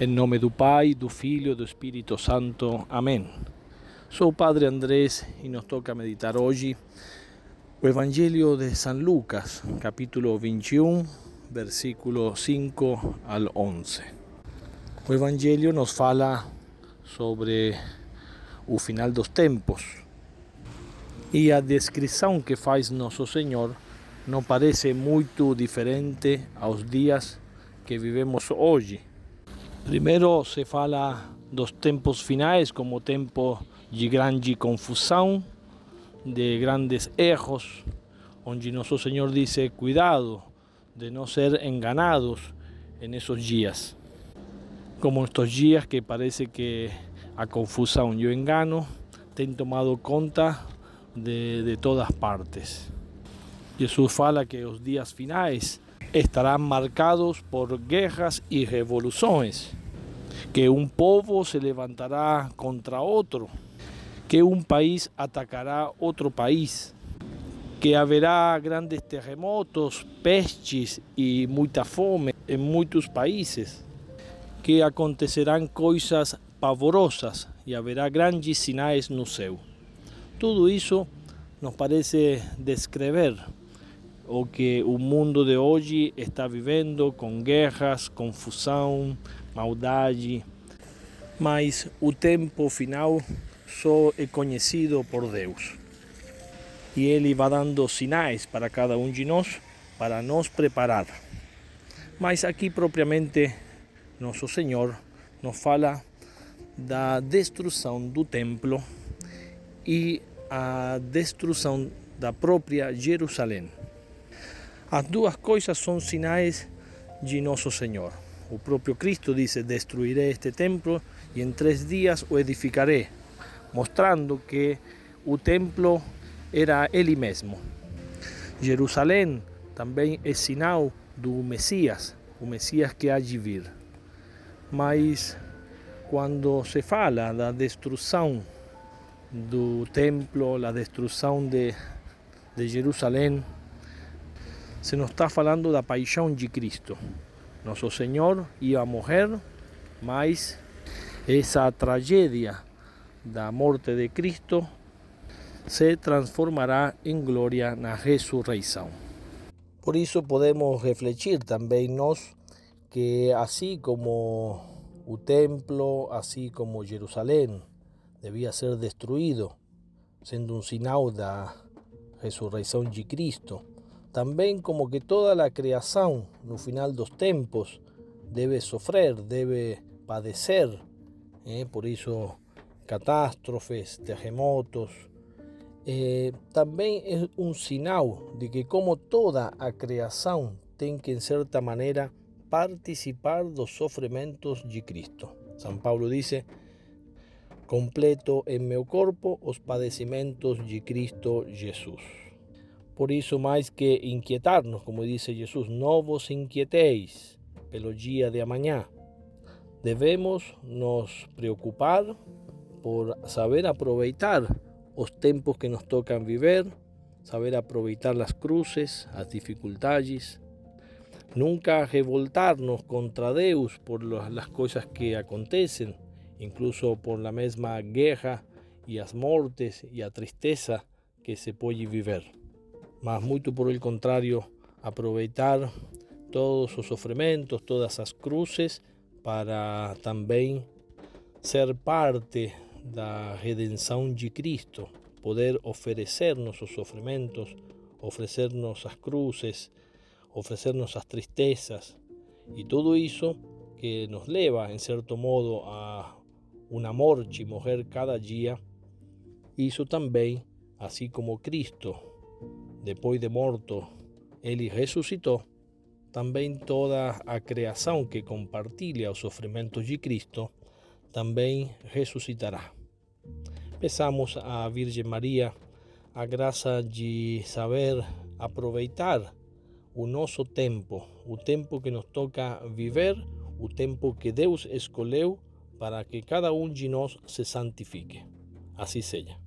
Em nome do Pai, do Filho e do Espírito Santo. Amém. Sou o Padre Andrés e nos toca meditar hoje o Evangelho de São Lucas, capítulo 21, versículo 5 al 11. O Evangelho nos fala sobre o final dos tempos e a descrição que faz Nosso Senhor não parece muito diferente aos dias que vivemos hoje. Primeiro se fala dos tempos finais como tempo de grande confusão, de grandes erros, onde Nosso Senhor diz: cuidado de não ser enganados en esos dias. Como estos dias que parece que a confusão e o engano têm tomado conta de, de todas partes. Jesus fala que os dias finais estarán marcados por guerras y revoluciones, que un povo se levantará contra otro, que un país atacará otro país, que haverá grandes terremotos, pestes y muita fome en muchos países, que acontecerán coisas pavorosas y haverá grandes sinais no céu. Todo isso nos parece descrever o que o mundo de hoje está vivendo com guerras, confusão, maldade. Mas o tempo final só é conhecido por Deus. E Ele vai dando sinais para cada um de nós para nos preparar. Mas aqui propriamente nosso Senhor nos fala da destruição do templo e a destruição da própria Jerusalém. As duas coisas são sinais de nosso Senhor. O próprio Cristo disse: Destruirei este templo e em três dias o edificarei, mostrando que o templo era Ele mesmo. Jerusalém também é sinal do Messias, o Messias que há de vir. Mas quando se fala da destruição do templo, a destruição de, de Jerusalém, se nos está falando da paixão de Cristo. Nosso Senhor ia morrer, mas essa tragédia da morte de Cristo se transformará em glória na ressurreição. Por isso podemos refletir também nós que assim como o templo, assim como Jerusalém devia ser destruído, sendo um sinal da ressurreição de Cristo, también como que toda la creación no final dos tempos debe sufrir, debe padecer, eh, por eso catástrofes, terremotos. Eh, también es un sinal de que como toda a creación tiene que en cierta manera participar dos sofrimentos de Cristo. San Pablo dice, completo en mi cuerpo os padecimientos de Cristo Jesús. Por isso, mais que inquietar-nos, como disse Jesus, não vos inquieteis pelo dia de amanhã. Devemos nos preocupar por saber aproveitar os tempos que nos tocam viver, saber aproveitar as cruzes, as dificuldades, nunca revoltar-nos contra Deus por as coisas que acontecem, incluso por la mesma guerra e as mortes e a tristeza que se pode viver mas muito por el contrario, aproveitar todos os sofrimentos, todas as cruzes, para também ser parte da redenção de Cristo, poder oferecer-nos os sofrimentos, oferecer-nos as cruzes, tristezas e tudo isso que nos leva, em certo modo, a uma morte, morrer cada dia, isso também, assim como Cristo depois de morto, ele ressuscitou, também toda a criação que compartilha os sofrimentos de Cristo também ressuscitará. Peçamos à Virgem Maria a graça de saber aproveitar o nosso tempo, o tempo que nos toca viver, o tempo que Deus escolheu para que cada um de nós se santifique. Assim seja.